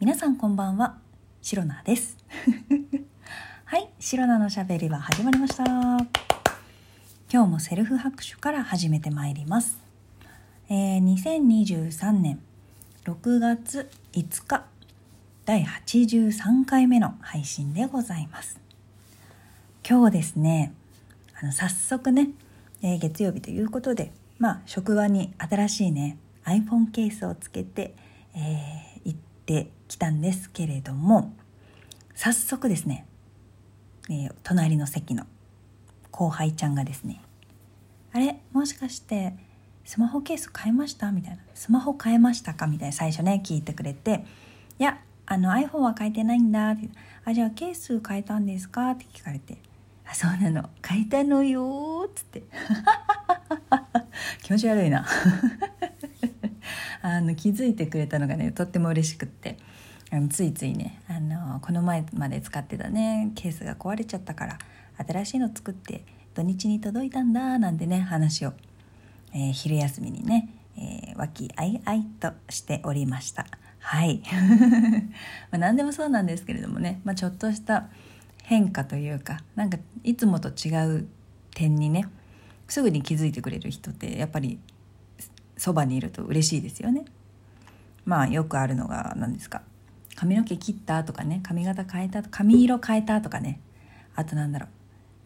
皆さんこんばんは。シロナです。はいシロナのしゃべりは始まりました。今日もセルフ拍手から始めてまいります、えー、2023年6月5日第83回目の配信でございます。今日ですねあの早速ね、えー、月曜日ということでまあ職場に新しいね iPhone ケースをつけて、えー、行ってきたんですけれども早速ですね、えー、隣の席の後輩ちゃんがですね「あれもしかしてスマホケース買いました?」みたいな「スマホ買えましたか?」みたいな最初ね聞いてくれて「いやあの iPhone は変えてないんだ」って「あじゃあケース変えたんですか?」って聞かれて「あそうなの変えたのよ」っつって 気持ち悪いなあの気づいてくれたのがねとっても嬉しくって。あのついついねあのこの前まで使ってたねケースが壊れちゃったから新しいの作って土日に届いたんだなんてね話を、えー、昼休みにね、えー、気あいあいとしておりました。はい。まあ何でもそうなんですけれどもね、まあ、ちょっとした変化というかなんかいつもと違う点にねすぐに気づいてくれる人ってやっぱりそばにいると嬉しいですよね。まあよくあるのが何ですか。髪の毛切ったとかね。髪型変えた髪色変えたとかね。あとなんだろう。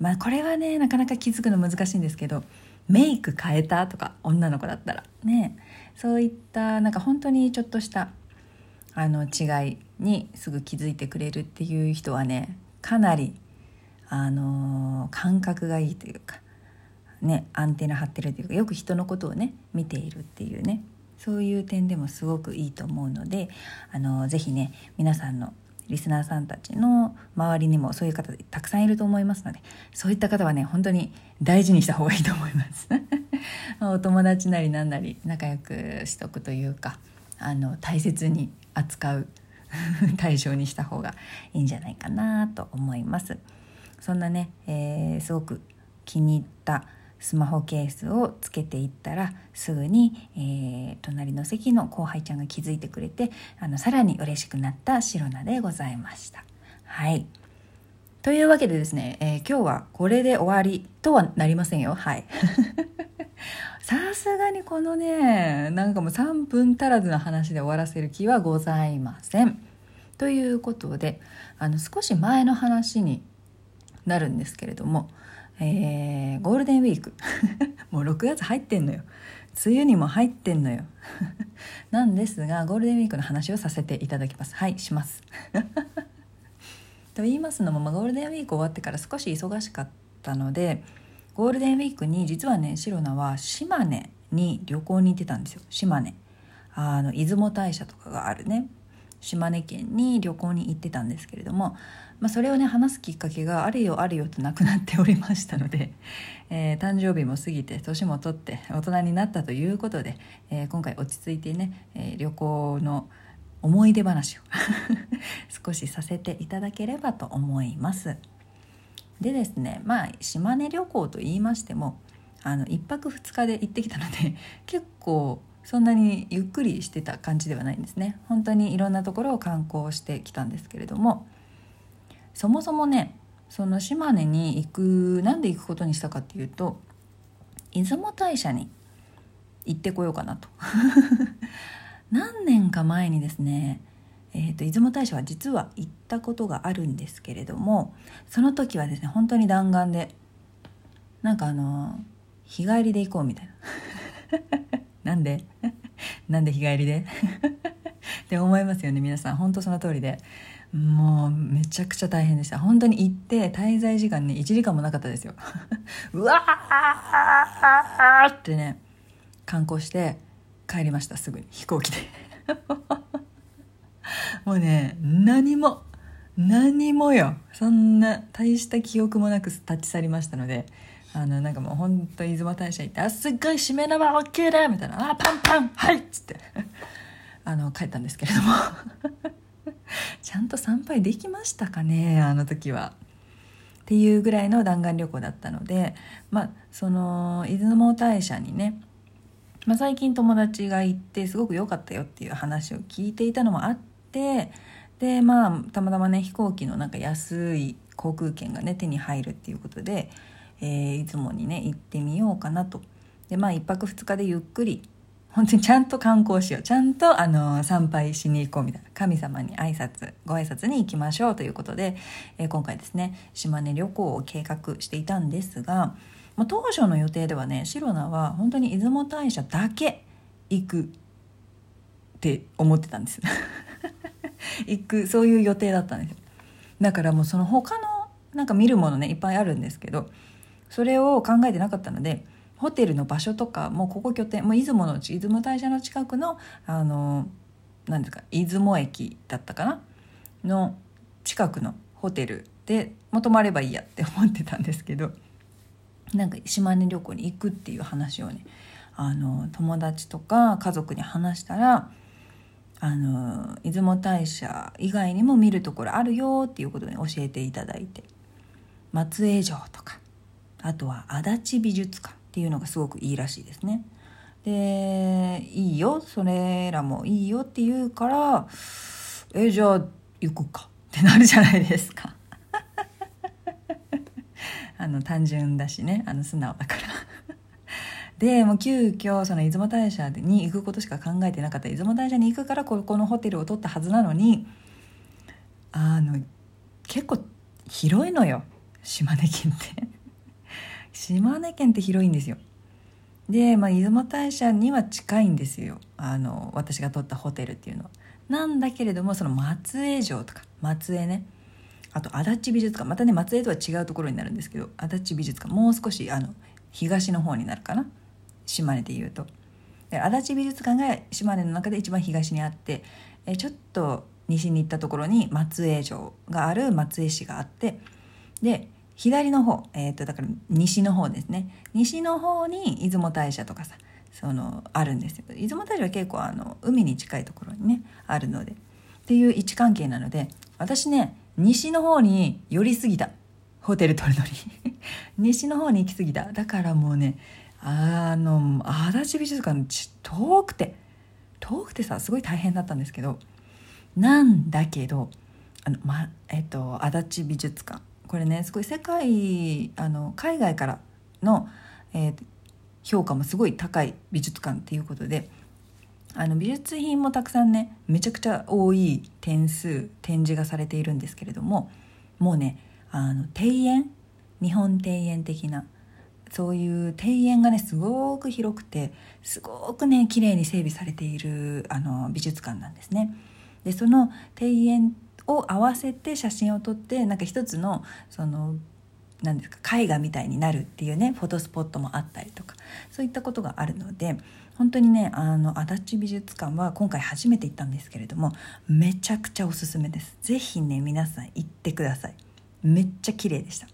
まあこれはねなかなか気づくの難しいんですけど。メイク変えたとか。女の子だったら。ね。そういったなんか本当にちょっとしたあの違いにすぐ気づいてくれるっていう人はねかなりあの感覚がいいというか。ねアンテナ張ってるというかよく人のことをね見ているっていうねそういう点でもすごくいいと思うのであのぜひね皆さんのリスナーさんたちの周りにもそういう方たくさんいると思いますのでそういった方はね本当に大事にした方がいいと思います。お友達なりなんなり仲良くしとくというかあの大切に扱う 対象にした方がいいんじゃないかなと思います。そんなね、えー、すごく気に入ったスマホケースをつけていったらすぐに、えー、隣の席の後輩ちゃんが気づいてくれてあのさらに嬉しくなったシロナでございました。はいというわけでですね、えー、今日はこれで終わりとはなりませんよ。はい。さすがにこのね、なんかもう3分足らずの話で終わらせる気はございません。ということで、あの少し前の話になるんですけれども、えー、ゴールデンウィーク。もう6月入ってんのよ。梅雨にも入ってんのよ。なんですがゴールデンウィークの話をさせていただきます。はいします。と言いますのも、まあ、ゴールデンウィーク終わってから少し忙しかったのでゴールデンウィークに実はねシロナは島根に旅行に行ってたんですよ。島根。あの出雲大社とかがあるね。島根県に旅行に行ってたんですけれどもまあ、それをね話すきっかけがあるよあるよとなくなっておりましたので、えー、誕生日も過ぎて年も取って大人になったということで、えー、今回落ち着いてね、えー、旅行の思い出話を 少しさせていただければと思います。でですねまあ島根旅行と言いましてもあの1泊2日で行ってきたので 結構そんなにゆっくりしてた感じではないんですね。本当にいろんなところを観光してきたんですけれども。そもそもねその島根に行くなんで行くことにしたかっていうと出雲大社に行ってこようかなと。何年か前にですねえーと、出雲大社は実は行ったことがあるんですけれどもその時はですね本当に弾丸でなんかあの日帰りで行こうみたいな。なんで？なんで日帰りで？って思いますよね皆さん。本当その通りで。もうめちゃくちゃ大変でした。本当に行って滞在時間ね1時間もなかったですよ。うわーってね観光して帰りましたすぐに。飛行機で。もうね何も何もよ。そんな大した記憶もなく立ち去りましたので。あのなんかもうほんと出雲大社行って「あすっごい締め縄 OK だ!」みたいな「あパンパンはい!」っつって あの帰ったんですけれども ちゃんと参拝できましたかねあの時は。っていうぐらいの弾丸旅行だったのでまあその出雲大社にね、まあ、最近友達が行ってすごく良かったよっていう話を聞いていたのもあっってでまあたまたまね飛行機のなんか安い航空券がね手に入るっていうことで、えー、出雲にね行ってみようかなと。でまあ1泊2日でゆっくり本当にちゃんと観光しよう。ちゃんとあの参拝しに行こうみたいな。神様に挨拶ご挨拶に行きましょうということで、えー、今回ですね島根旅行を計画していたんですが、まあ、当初の予定ではねシロナは本当に出雲大社だけ行くって思ってたんです。行くそういう予定だったんですよ。だからもうその他のなんか見るものねいっぱいあるんですけどそれを考えてなかったのでホテルの場所とかもうここ拠点もう出雲のうち出雲大社の近くのあの何ですか出雲駅だったかな？の近くのホテルでも泊まればいいやって思ってたんですけどなんか島根旅行に行くっていう話をねあの友達とか家族に話したらあの出雲大社以外にも見るところあるよっていうことに教えていただいて松江城とかあとは足立美術館っていうのがすごくいいらしいですね。でいいよ。それらもいいよって言うからえじゃあ行くか。ってなるじゃないですか。あの単純だしね。あの素直だから。でもう急遽その出雲大社に行くことしか考えてなかった。出雲大社に行くからここのホテルを取ったはずなのにあの結構広いのよ。島根県って。島根県って広いんですよ。で、まあ、出雲大社には近いんですよ。あの私が取ったホテルっていうのは。なんだけれどもその松江城とか松江ね。あと足立美術館。またね松江とは違うところになるんですけど足立美術館。もう少しあの東の方になるかな。島根でいうと。で足立美術館が島根の中で一番東にあってえちょっと西に行ったところに松江城がある松江市があってで左の方、えー、とだから西の方ですね。西の方に出雲大社とかさそのあるんですよ。出雲大社は結構あの海に近いところにねあるので。っていう位置関係なので私ね西の方に寄りすぎた。ホテル取るのに。西の方に行き過ぎた。だからもうねあの足立美術館ち遠くて遠くてさすごい大変だったんですけどなんだけどあの、まえっと、足立美術館。これねすごい世界あの海外からの、えー、評価もすごい高い美術館っていうことであの美術品もたくさんねめちゃくちゃ多い点数展示がされているんですけれどももうねあの庭園日本庭園的なそういう庭園がねすごく広くてすごくね綺麗に整備されているあの美術館なんですね。でその庭園を合わせて写真を撮ってなんか一つのその何ですか絵画みたいになるっていうねフォトスポットもあったりとかそういったことがあるので本当にねあの足立美術館は今回初めて行ったんですけれどもめちゃくちゃおすすめです。是非ね皆さん行ってください。めっちゃ綺麗でした。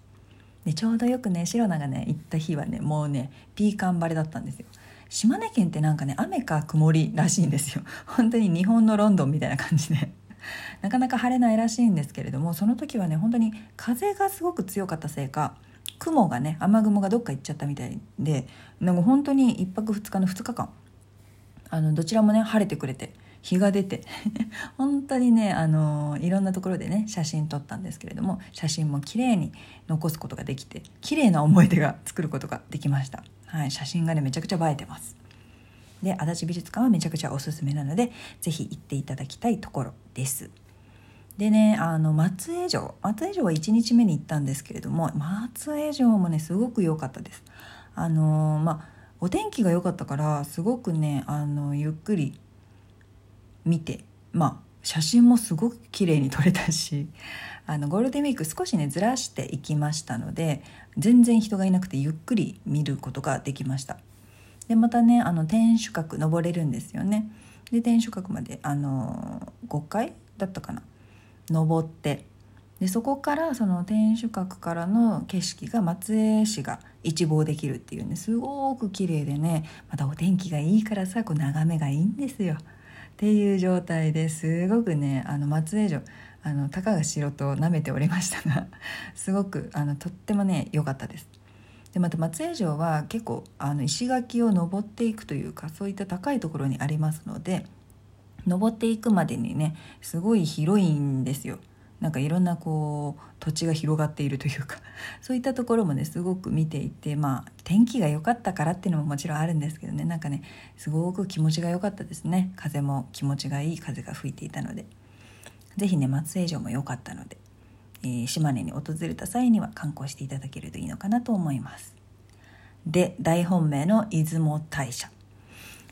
でちょうどよくねシロナがね行った日はねもうねピーカン晴れだったんですよ。島根県ってなんかね雨か曇りらしいんですよ。本当に日本のロンドンみたいな感じで。なかなか晴れないらしいんですけれどもその時はね本当に風がすごく強かったせいか雲がね雨雲がどっか行っちゃったみたいでなんか本当に1泊2日の2日間あのどちらもね晴れてくれて日が出て 本当にねあのいろんなところでね写真撮ったんですけれども写真も綺麗に残すことができて綺麗な思い出が作ることができました、はい、写真がねめちゃくちゃ映えてます。で足立美術館はめちゃくちゃおすすめなので是非行っていただきたいところです。でねあの松江城松江城は1日目に行ったんですけれども松江城もねすごく良かったです。あのまあお天気が良かったからすごくねあのゆっくり見てまあ写真もすごく綺麗に撮れたし あのゴールデンウィーク少しねずらしていきましたので全然人がいなくてゆっくり見ることができました。でまたねあの天守閣登れるんですよね。で天守閣まであの5階だったかな。登ってでそこからその天守閣からの景色が松江市が一望できるっていうねすごく綺麗でねまたお天気がいいからさこう眺めがいいんですよっていう状態ですごくねあの松江城あのたかが城と舐めておりましたが すごくあのとってもね良かったです。でまた松江城は結構あの石垣を登っていくというかそういった高いところにありますので登っていくまでにねすごい広いんですよ。なんかいろんなこう土地が広がっているというか。そういったところもねすごく見ていてまあ天気が良かったからっていうのももちろんあるんですけどね。なんかねすごく気持ちが良かったですね。風も気持ちがいい風が吹いていたので。是非ね松江城も良かったので、えー、島根に訪れた際には観光していただけるといいのかなと思います。で大本命の出雲大社。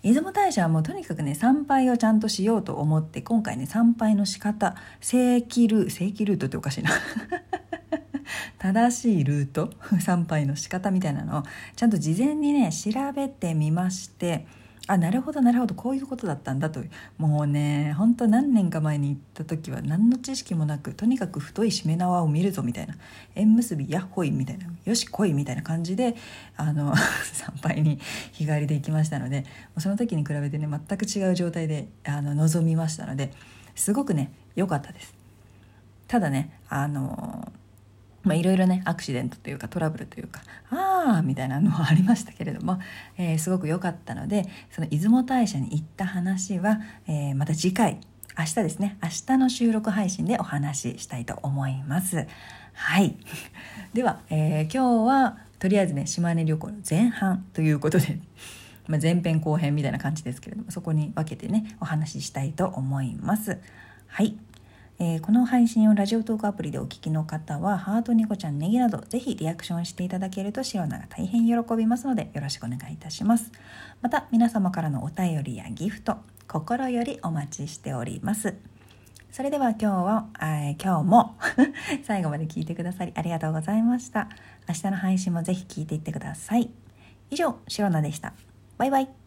出雲大社はもうとにかくね参拝をちゃんとしようと思って今回ね参拝の仕方正規ル正規ルートっておかしいな。正しいルート？参拝の仕方みたいなのをちゃんと事前にね調べてみましてあなるほどなるほど。こういうことだったんだと。もうねほんと何年か前に行った時は何の知識もなくとにかく太いしめ縄を見るぞみたいな。縁結びやっほいみたいな。よし来いみたいな感じであの 参拝に日帰りで行きましたのでその時に比べてね全く違う状態であの臨みましたのですごくね良かったです。ただねあのまあ、いろいろねアクシデントというかトラブルというかああみたいなのはありましたけれども、えー、すごく良かったのでその出雲大社に行った話は、えー、また次回明日ですね明日の収録配信でお話ししたいと思います。はい。では、えー、今日はとりあえずね島根旅行の前半ということで まあ、前編後編みたいな感じですけれどもそこに分けてねお話ししたいと思います。はいえー、この配信をラジオトークアプリでお聞きの方はハートニコちゃんネギなどぜひリアクションしていただけるとシロナが大変喜びますのでよろしくお願いいたします。また皆様からのお便りやギフト心よりお待ちしております。それでは今日は、えー、今日も 最後まで聞いてくださりありがとうございました。明日の配信もぜひ聞いていってください。以上シロナでした。バイバイ。